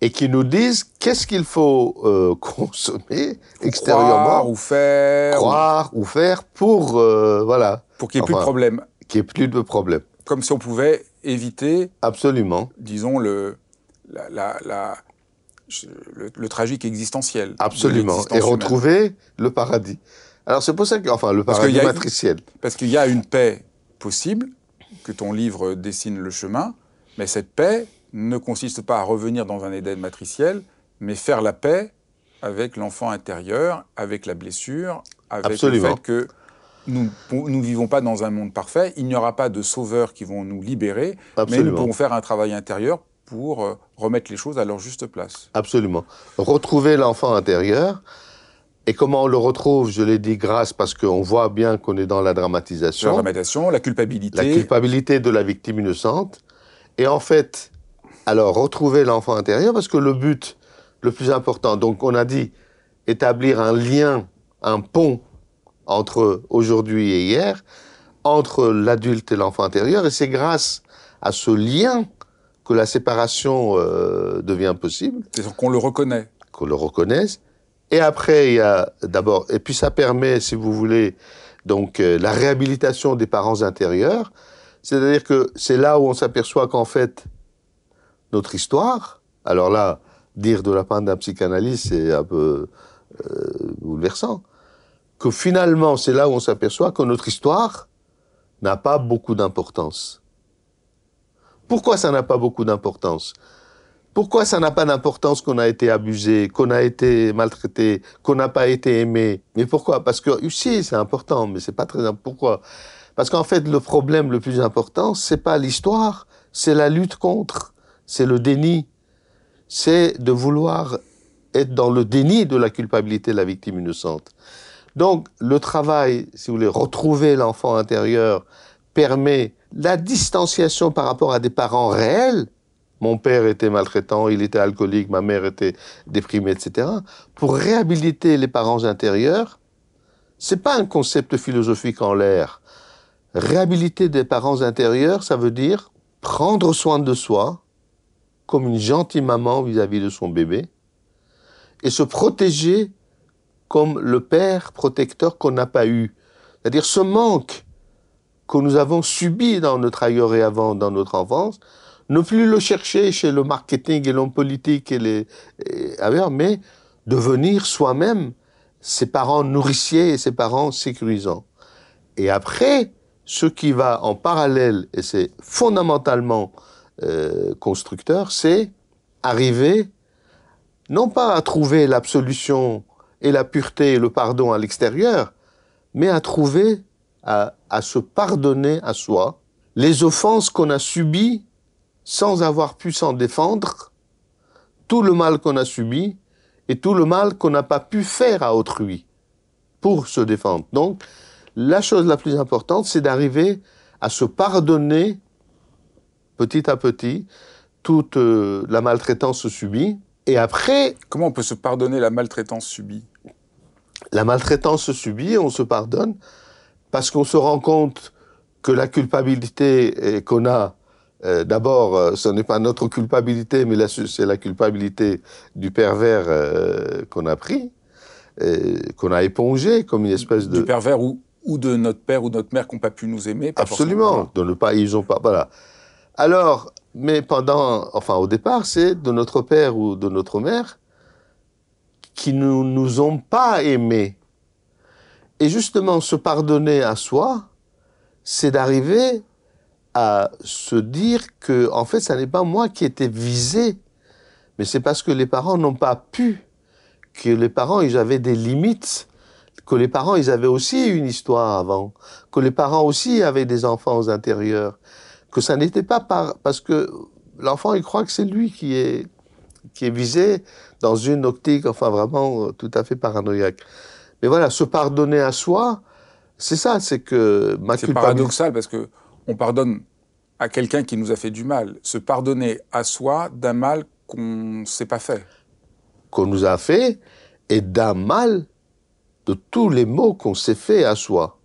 et qui nous disent qu'est-ce qu'il faut euh, [LAUGHS] consommer extérieurement. Croire ou faire. Croire ou, faire pour euh, voilà. Pour qu'il n'y ait plus de problème qu'il n'y ait plus de problème comme si on pouvait éviter absolument. disons le la, la, la le, le, tragique existentiel absolument. Et retrouver le paradis. Alors c'est pour ça que enfin le paradis parce matriciel. parce qu'il y a une paix possible que ton livre dessine le chemin mais cette paix ne consiste pas à revenir dans un Éden matriciel, mais faire la paix avec l'enfant intérieur, avec la blessure, avec le fait que nous ne vivons pas dans un monde parfait, il n'y aura pas de sauveurs qui vont nous libérer, mais nous pourrons faire un travail intérieur pour euh, remettre les choses à leur juste place. Absolument. Retrouver l'enfant intérieur, et comment on le retrouve Je l'ai dit grâce parce qu'on voit bien qu'on est dans la dramatisation. La dramatisation, la culpabilité. La culpabilité de la victime innocente. Et en fait, alors, retrouver l'enfant intérieur, parce que le but le plus important, donc on a dit établir un lien, un pont entre aujourd'hui et hier, entre l'adulte et l'enfant intérieur, et c'est grâce à ce lien que la séparation euh, devient possible. C'est qu'on le reconnaît. Qu'on le reconnaisse. Et après, il y a d'abord, et puis ça permet, si vous voulez, donc euh, la réhabilitation des parents intérieurs. C'est-à-dire que c'est là où on s'aperçoit qu'en fait, notre histoire. Alors là, dire de la part d'un psychanalyste, c'est un peu euh, bouleversant. Que finalement, c'est là où on s'aperçoit que notre histoire n'a pas beaucoup d'importance. Pourquoi ça n'a pas beaucoup d'importance? Pourquoi ça n'a pas d'importance qu'on a été abusé, qu'on a été maltraité, qu'on n'a pas été aimé? Mais pourquoi? Parce que si, c'est important, mais c'est pas très important. Pourquoi? Parce qu'en fait, le problème le plus important, c'est pas l'histoire, c'est la lutte contre c'est le déni. C'est de vouloir être dans le déni de la culpabilité de la victime innocente. Donc, le travail, si vous voulez, retrouver l'enfant intérieur, permet la distanciation par rapport à des parents réels. Mon père était maltraitant, il était alcoolique, ma mère était déprimée, etc. Pour réhabiliter les parents intérieurs, c'est pas un concept philosophique en l'air. Réhabiliter des parents intérieurs, ça veut dire prendre soin de soi comme une gentille maman vis-à-vis de son bébé et se protéger comme le père protecteur qu'on n'a pas eu. C'est-à-dire ce manque que nous avons subi dans notre ailleurs et avant, dans notre enfance, ne plus le chercher chez le marketing et l'homme politique et les ailleurs, mais devenir soi-même ses parents nourriciers et ses parents sécurisants. Et après, ce qui va en parallèle, et c'est fondamentalement euh, constructeur, c'est arriver non pas à trouver l'absolution et la pureté et le pardon à l'extérieur, mais à trouver, à, à se pardonner à soi les offenses qu'on a subies sans avoir pu s'en défendre, tout le mal qu'on a subi et tout le mal qu'on n'a pas pu faire à autrui pour se défendre. Donc, la chose la plus importante, c'est d'arriver à se pardonner petit à petit toute euh, la maltraitance subie. Et après... Comment on peut se pardonner la maltraitance subie? La maltraitance subie, on se pardonne parce qu'on se rend compte que la culpabilité qu'on a, euh, d'abord, euh, ce n'est pas notre culpabilité, mais c'est la culpabilité du pervers qu'on a pris, qu'on a épongé comme une espèce de... Du pervers ou ou de notre père ou notre mère qui n'ont pas pu nous aimer. Absolument, de ne pas, ils ont pas, voilà. Alors, mais pendant, enfin au départ, c'est de notre père ou de notre mère qui ne nous, nous ont pas aimés. Et justement, se pardonner à soi, c'est d'arriver à se dire que, en fait, ça n'est pas moi qui étais visé, mais c'est parce que les parents n'ont pas pu, que les parents, ils avaient des limites que les parents, ils avaient aussi une histoire avant, que les parents aussi avaient des enfants intérieurs, que ça n'était pas par, parce que l'enfant, il croit que c'est lui qui est, qui est visé dans une optique, enfin vraiment euh, tout à fait paranoïaque. Mais voilà, se pardonner à soi, c'est ça, c'est que ma C'est paradoxal parce que on pardonne à quelqu'un qui nous a fait du mal. Se pardonner à soi d'un mal qu'on ne s'est pas fait. Qu'on nous a fait et d'un mal de tous les maux qu'on s'est fait à soi.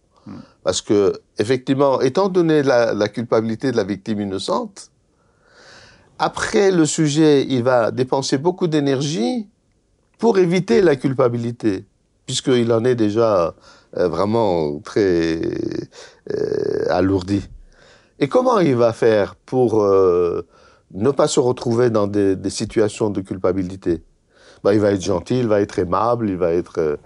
Parce que, effectivement, étant donné la, culpabilité de la victime innocente, après le sujet, il va dépenser beaucoup d'énergie pour éviter la culpabilité, puisqu'il en est déjà euh, vraiment très euh, alourdi. Et comment il va faire pour euh, ne pas se retrouver dans des, situations de culpabilité? Ben, Il va être gentil, il va être aimable, il va être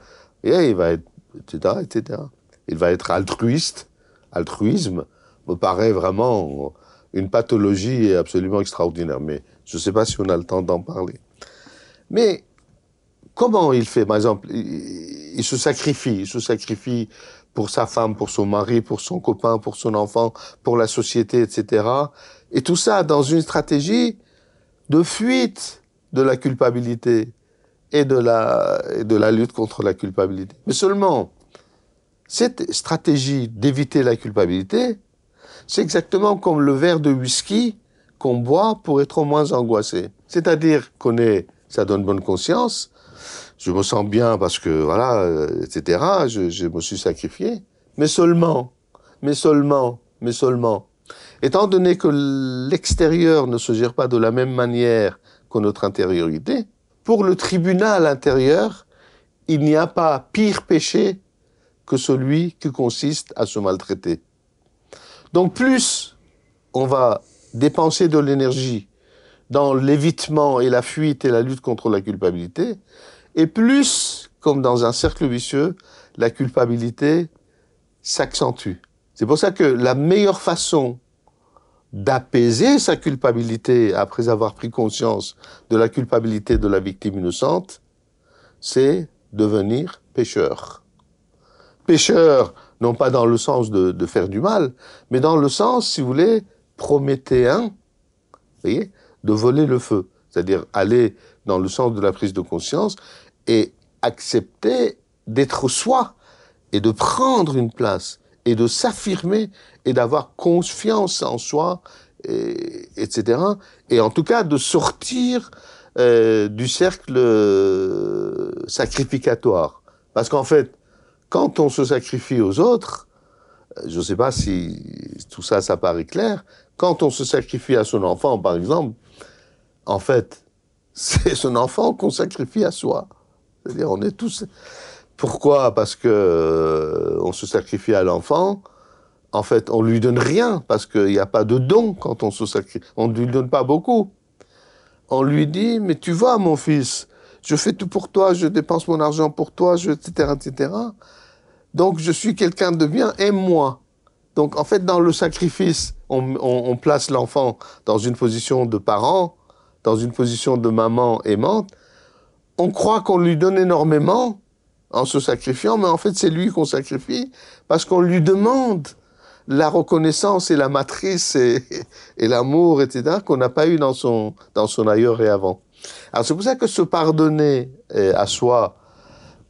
et il va être, etc., etc. Il va être altruiste. Altruisme me paraît vraiment une pathologie absolument extraordinaire. Mais je ne sais pas si on a le temps d'en parler. Mais comment il fait Par exemple, il, se sacrifie. Il se sacrifie pour sa femme, pour son mari, pour son copain, pour son enfant, pour la société, etc. Et tout ça dans une stratégie de fuite de la culpabilité et de la, lutte contre la culpabilité. Mais seulement, cette stratégie d'éviter la culpabilité, c'est exactement comme le verre de whisky qu'on boit pour être moins angoissé. C'est-à-dire qu'on est, ça donne bonne conscience, je me sens bien parce que, voilà, euh, etc., je, je me suis sacrifié. Mais seulement, mais seulement, mais seulement, étant donné que l'extérieur ne se gère pas de la même manière que notre intériorité, pour le tribunal intérieur, il n'y a pas pire péché que celui qui consiste à se maltraiter. Donc plus on va dépenser de l'énergie dans l'évitement et la fuite et la lutte contre la culpabilité, et plus, comme dans un cercle vicieux, la culpabilité s'accentue. C'est pour ça que la meilleure façon d'apaiser sa culpabilité après avoir pris conscience de la culpabilité de la victime innocente, c'est devenir pécheur. Pécheur, non pas dans le sens de, faire du mal, mais dans le sens, si vous voulez, prométhéen, voyez, de voler le feu. C'est-à-dire aller dans le sens de la prise de conscience et accepter d'être soi et de prendre une place et de s'affirmer et d'avoir confiance en soi, et, etc. Et en tout cas de sortir euh, du cercle euh, sacrificatoire. Parce qu'en fait, quand on se sacrifie aux autres, euh, je ne sais pas si tout ça, ça paraît clair, quand on se sacrifie à son enfant, par exemple, en fait, [LAUGHS] c'est son enfant qu'on sacrifie à soi. On est tous. Pourquoi? Parce que euh, on se sacrifie à l'enfant. En fait, on lui donne rien parce qu'il n'y a pas de don quand on se sacrifie. On ne lui donne pas beaucoup. On lui dit, mais tu vois, mon fils, je fais tout pour toi, je dépense mon argent pour toi, je, etc., etc. Donc, je suis quelqu'un de bien, aime-moi. Donc, en fait, dans le sacrifice, on, place l'enfant dans une position de parent, dans une position de maman aimante. On croit qu'on lui donne énormément, en se sacrifiant, mais en fait c'est lui qu'on sacrifie parce qu'on lui demande la reconnaissance et la matrice et, l'amour, etc., qu'on n'a pas eu dans son ailleurs et avant. Alors c'est pour ça que se pardonner euh, à soi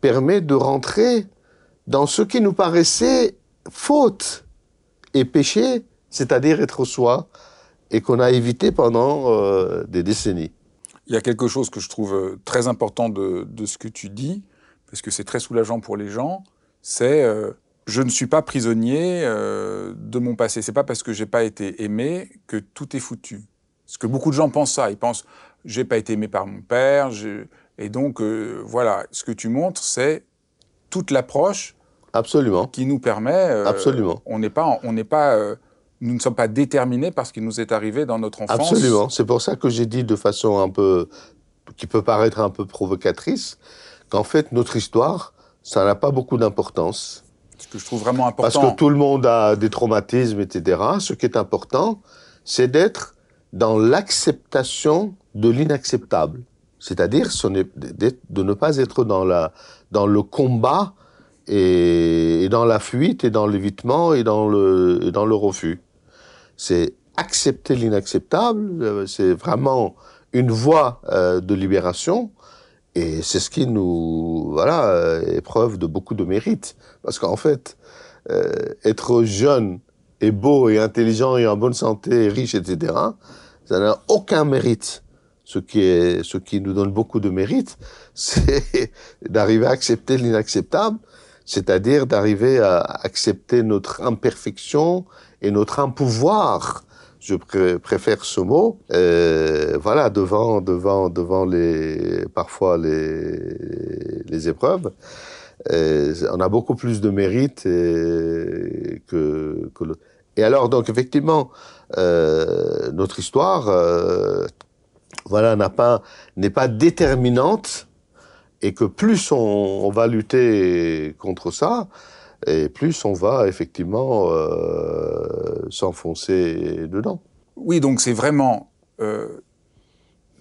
permet de rentrer dans ce qui nous paraissait faute et péché, c'est-à-dire être soi, et qu'on a évité pendant euh, des décennies. Il y a quelque chose que je trouve euh, très important de, ce que tu dis, parce que c'est très soulageant pour les gens, c'est je ne suis pas prisonnier de mon passé. C'est pas parce que j'ai pas été aimé que tout est foutu. Parce que beaucoup de gens pensent ça. Ils pensent j'ai pas été aimé par mon père. Et donc euh, voilà, ce que tu montres, c'est toute l'approche. Absolument. Qui nous permet. Absolument. On n'est pas, on n'est pas. nous ne sommes pas déterminés par ce qui nous est arrivé dans notre enfance. Absolument. C'est pour ça que j'ai dit de façon un peu qui peut paraître un peu provocatrice, qu'en fait, notre histoire, ça n'a pas beaucoup d'importance. Ce que je trouve vraiment important. Parce que tout le monde a des traumatismes, etc. Ce qui est important, c'est d'être dans l'acceptation de l'inacceptable. C'est-à-dire de ne pas être dans, le combat et, dans la fuite et dans l'évitement et, dans le, refus. C'est accepter l'inacceptable, euh, c'est vraiment une voie euh, de libération et c'est ce qui nous, voilà, euh, est preuve de beaucoup de mérite. Parce qu'en fait, être jeune et beau et intelligent et en bonne santé et riche, etc., ça n'a aucun mérite. Ce qui est, ce qui nous donne beaucoup de mérite, [LAUGHS] c'est d'arriver à accepter l'inacceptable, c'est-à-dire d'arriver à accepter notre imperfection et notre impouvoir je préfère ce mot. Euh, voilà, devant, devant, devant les, parfois les, les épreuves, euh, on a beaucoup plus de mérite et, que, que l'autre. Et alors, donc, effectivement, euh, notre histoire, euh, voilà, n'est pas déterminante et que plus on, on va lutter contre ça, et plus on va effectivement euh, s'enfoncer dedans. Oui, donc c'est vraiment euh,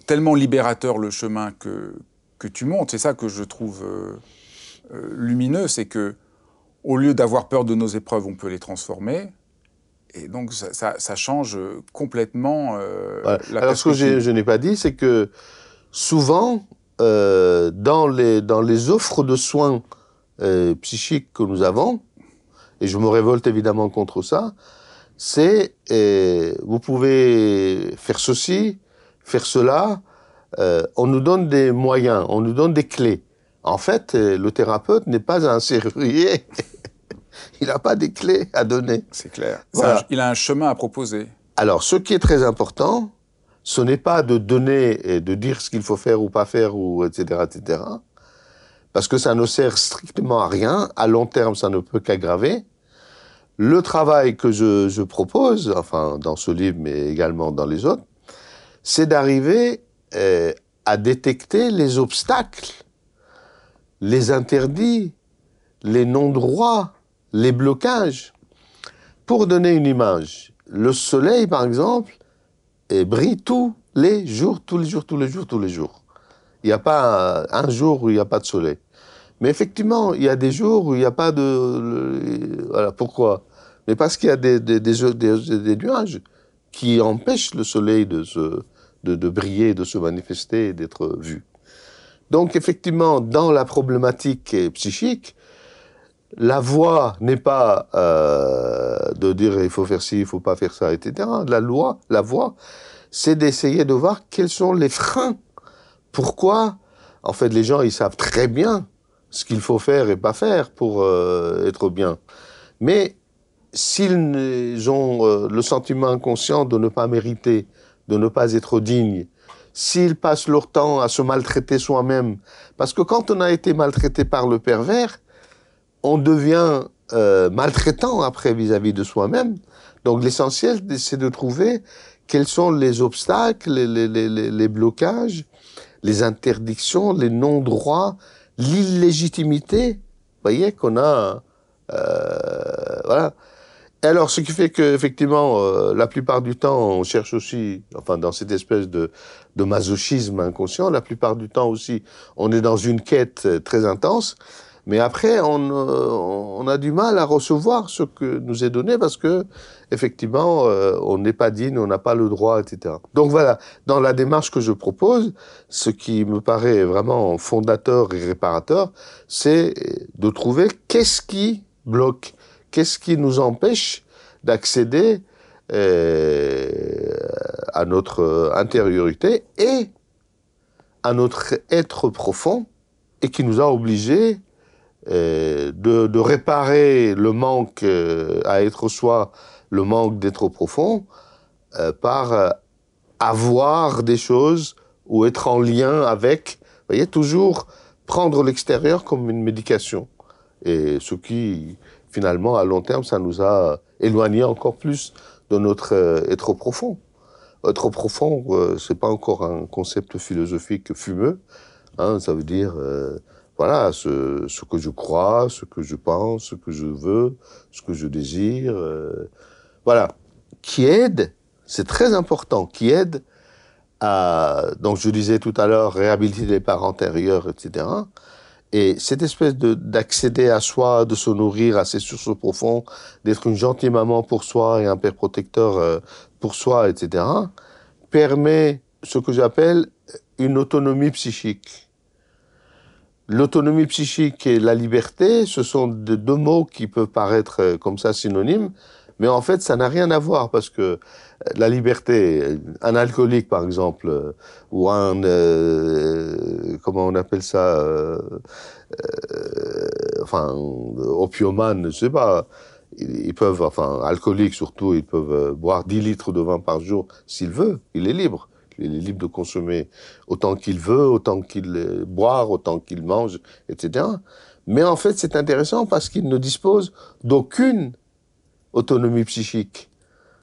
tellement libérateur le chemin que, que tu montes. C'est ça que je trouve euh, lumineux, c'est que au lieu d'avoir peur de nos épreuves, on peut les transformer. Et donc ça, ça, change complètement voilà. la Alors ce que je n'ai pas dit, c'est que souvent, dans, les, dans les offres de soins euh, psychique que nous avons, et je me révolte évidemment contre ça, c'est euh, vous pouvez faire ceci, faire cela, euh, on nous donne des moyens, on nous donne des clés. En fait, euh, le thérapeute n'est pas un [LAUGHS] serrurier. [LAUGHS] il n'a pas des clés à donner. C'est clair. Voilà. il a un chemin à proposer. Alors, ce qui est très important, ce n'est pas de donner et de dire ce qu'il faut faire ou pas faire, ou etc., etc parce que ça ne sert strictement à rien. À long terme, ça ne peut qu'aggraver. Le travail que je, je, propose, enfin dans ce livre, mais également dans les autres, c'est d'arriver euh, à détecter les obstacles, les interdits, les non-droits, les blocages. Pour donner une image, le soleil, par exemple, brille tous les jours, tous les jours, tous les jours, tous les jours. Il n'y a pas un jour où il n'y a pas de soleil. Mais effectivement, il y a des jours où il n'y a pas de... Voilà, pourquoi? Mais parce qu'il y a des, des, nuages qui empêchent le soleil de, se, de, briller, de se manifester d'être vu. Donc effectivement, dans la problématique psychique, la voie n'est pas euh, de dire il faut faire ci, il faut pas faire ça, etc. La loi, la voie, c'est d'essayer de voir quels sont les freins. Pourquoi En fait, les gens, ils savent très bien ce qu'il faut faire et pas faire pour euh, être bien. Mais s'ils ont euh, le sentiment inconscient de ne pas mériter, de ne pas être digne, s'ils passent leur temps à se maltraiter soi-même, parce que quand on a été maltraité par le pervers, on devient euh, maltraitant après vis-à-vis de soi-même. Donc l'essentiel, c'est de trouver quels sont les obstacles, les, les, les, les blocages, les interdictions, les non-droits, l'illégitimité, vous voyez, qu'on a... Euh, voilà. Alors, ce qui fait que effectivement, euh, la plupart du temps, on cherche aussi, enfin, dans cette espèce de, de masochisme inconscient, la plupart du temps aussi, on est dans une quête très intense. Mais après, on, euh, on, a du mal à recevoir ce que nous est donné parce que, effectivement, euh, on n'est pas digne, on n'a pas le droit, etc. Donc voilà, dans la démarche que je propose, ce qui me paraît vraiment fondateur et réparateur, c'est de trouver qu'est-ce qui bloque, qu'est-ce qui nous empêche d'accéder euh, à notre intériorité et à notre être profond et qui nous a obligés de, de, réparer le manque euh, à être soi, le manque d'être profond, euh, par euh, avoir des choses ou être en lien avec, vous voyez, toujours prendre l'extérieur comme une médication. Et ce qui, finalement, à long terme, ça nous a éloigné encore plus de notre être profond. Être profond, c'est pas encore un concept philosophique fumeux. Hein, ça veut dire voilà, ce, que je crois, ce que je pense, ce que je veux, ce que je désire, euh, voilà, qui aide, c'est très important, qui aide à, donc je disais tout à l'heure, réhabiliter les parents antérieurs, etc. Et cette espèce de d'accéder à soi, de se nourrir à ses sources profondes, d'être une gentille maman pour soi et un père protecteur euh, pour soi, etc., permet ce que j'appelle une autonomie psychique. L'autonomie psychique et la liberté, ce sont deux mots qui peuvent paraître euh, comme ça synonymes, mais en fait, ça n'a rien à voir parce que euh, la liberté, un alcoolique par exemple, euh, ou un, euh, comment on appelle ça, euh, enfin, opiomane, je sais pas, ils peuvent, enfin, alcooliques surtout, ils peuvent boire 10 litres de vin par jour s'ils veulent, il est libre il est libre de consommer autant qu'il veut, autant qu'il boire, autant qu'il mange, etc. Mais en fait, c'est intéressant parce qu'il ne dispose d'aucune autonomie psychique.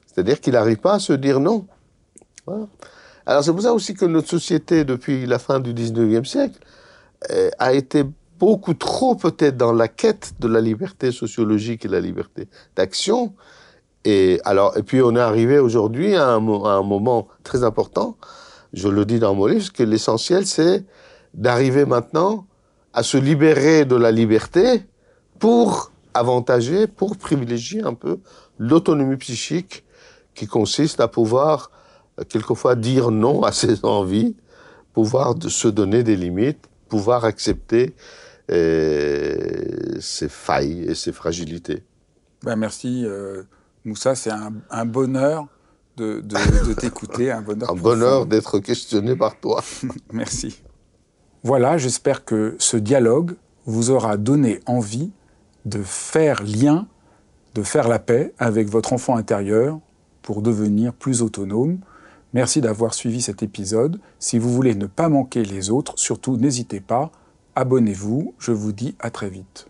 C'est-à-dire qu'il n'arrive pas à se dire non. Alors c'est pour ça aussi que notre société, depuis la fin du 19e siècle, euh, a été beaucoup trop peut-être dans la quête de la liberté sociologique et la liberté d'action, et alors, et puis on est arrivé aujourd'hui à, un moment très important. Je le dis dans mon livre, que l'essentiel c'est d'arriver maintenant à se libérer de la liberté pour avantager, pour privilégier un peu l'autonomie psychique qui consiste à pouvoir quelquefois dire non à ses [LAUGHS] envies, pouvoir se donner des limites, pouvoir accepter euh, ses failles et ses fragilités. Ben merci. Euh Moussa, c'est un, un, bonheur de, de, de [LAUGHS] t'écouter, un bonheur. un bonheur d'être questionné par toi. [LAUGHS] Merci. Voilà, j'espère que ce dialogue vous aura donné envie de faire lien, de faire la paix avec votre enfant intérieur pour devenir plus autonome. Merci d'avoir suivi cet épisode. Si vous voulez ne pas manquer les autres, surtout n'hésitez pas, abonnez-vous. Je vous dis à très vite.